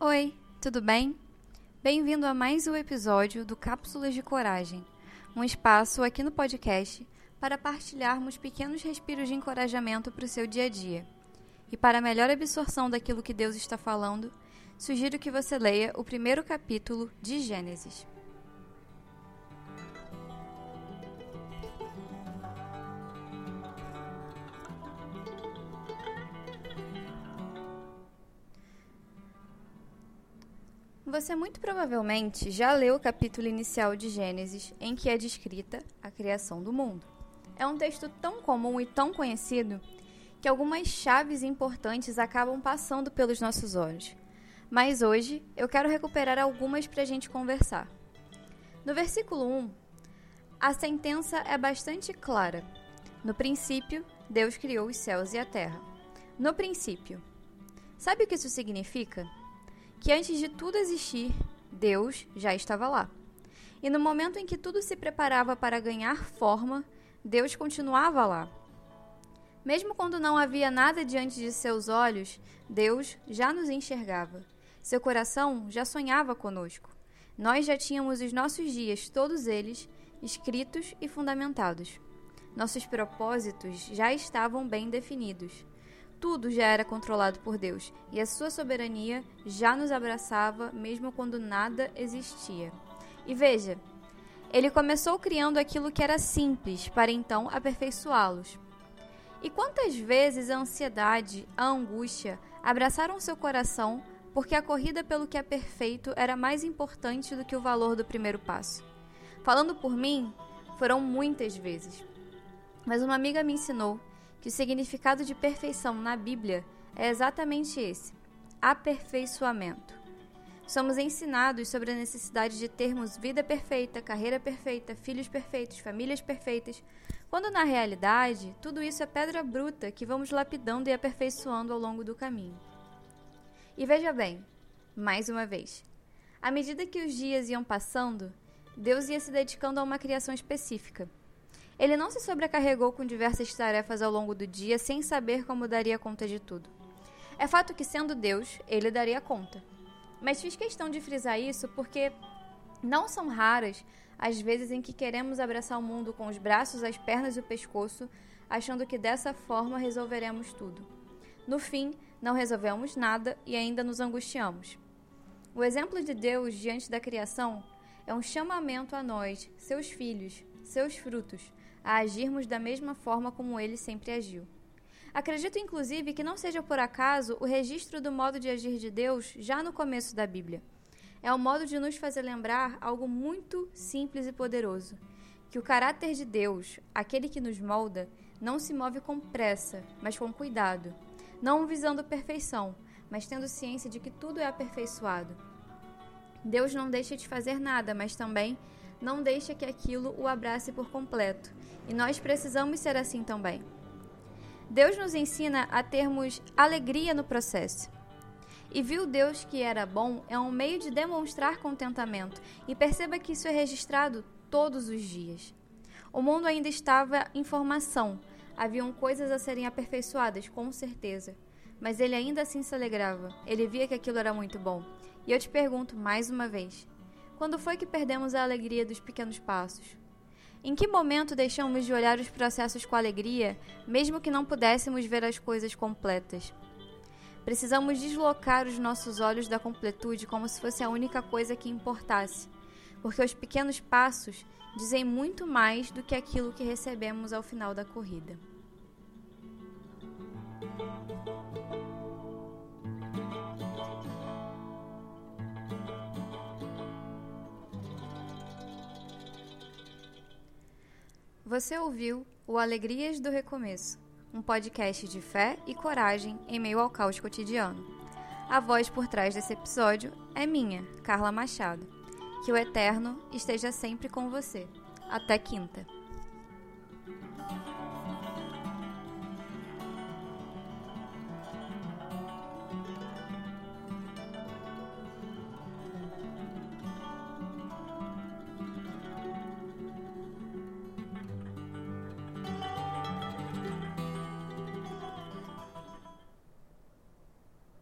Oi, tudo bem? Bem-vindo a mais um episódio do Cápsulas de Coragem, um espaço aqui no podcast para partilharmos pequenos respiros de encorajamento para o seu dia a dia. E para melhor absorção daquilo que Deus está falando, sugiro que você leia o primeiro capítulo de Gênesis. Você muito provavelmente já leu o capítulo inicial de Gênesis, em que é descrita a criação do mundo. É um texto tão comum e tão conhecido que algumas chaves importantes acabam passando pelos nossos olhos. Mas hoje eu quero recuperar algumas para a gente conversar. No versículo 1, a sentença é bastante clara. No princípio, Deus criou os céus e a terra. No princípio. Sabe o que isso significa? Que antes de tudo existir, Deus já estava lá. E no momento em que tudo se preparava para ganhar forma, Deus continuava lá. Mesmo quando não havia nada diante de seus olhos, Deus já nos enxergava. Seu coração já sonhava conosco. Nós já tínhamos os nossos dias, todos eles, escritos e fundamentados. Nossos propósitos já estavam bem definidos. Tudo já era controlado por Deus e a sua soberania já nos abraçava mesmo quando nada existia. E veja, ele começou criando aquilo que era simples para então aperfeiçoá-los. E quantas vezes a ansiedade, a angústia abraçaram seu coração porque a corrida pelo que é perfeito era mais importante do que o valor do primeiro passo? Falando por mim, foram muitas vezes. Mas uma amiga me ensinou que o significado de perfeição na Bíblia é exatamente esse: aperfeiçoamento. Somos ensinados sobre a necessidade de termos vida perfeita, carreira perfeita, filhos perfeitos, famílias perfeitas, quando na realidade tudo isso é pedra bruta que vamos lapidando e aperfeiçoando ao longo do caminho. E veja bem, mais uma vez, à medida que os dias iam passando, Deus ia se dedicando a uma criação específica. Ele não se sobrecarregou com diversas tarefas ao longo do dia sem saber como daria conta de tudo. É fato que, sendo Deus, ele daria conta. Mas fiz questão de frisar isso porque não são raras as vezes em que queremos abraçar o mundo com os braços, as pernas e o pescoço, achando que dessa forma resolveremos tudo. No fim, não resolvemos nada e ainda nos angustiamos. O exemplo de Deus diante da criação é um chamamento a nós, seus filhos, seus frutos, a agirmos da mesma forma como ele sempre agiu. Acredito, inclusive, que não seja por acaso o registro do modo de agir de Deus já no começo da Bíblia. É o modo de nos fazer lembrar algo muito simples e poderoso: que o caráter de Deus, aquele que nos molda, não se move com pressa, mas com cuidado, não visando perfeição, mas tendo ciência de que tudo é aperfeiçoado. Deus não deixa de fazer nada, mas também não deixa que aquilo o abrace por completo, e nós precisamos ser assim também. Deus nos ensina a termos alegria no processo. E viu Deus que era bom é um meio de demonstrar contentamento, e perceba que isso é registrado todos os dias. O mundo ainda estava em formação, haviam coisas a serem aperfeiçoadas, com certeza, mas ele ainda assim se alegrava, ele via que aquilo era muito bom. E eu te pergunto mais uma vez: quando foi que perdemos a alegria dos pequenos passos? Em que momento deixamos de olhar os processos com alegria, mesmo que não pudéssemos ver as coisas completas? Precisamos deslocar os nossos olhos da completude como se fosse a única coisa que importasse, porque os pequenos passos dizem muito mais do que aquilo que recebemos ao final da corrida. Você ouviu o Alegrias do Recomeço, um podcast de fé e coragem em meio ao caos cotidiano. A voz por trás desse episódio é minha, Carla Machado. Que o Eterno esteja sempre com você. Até quinta.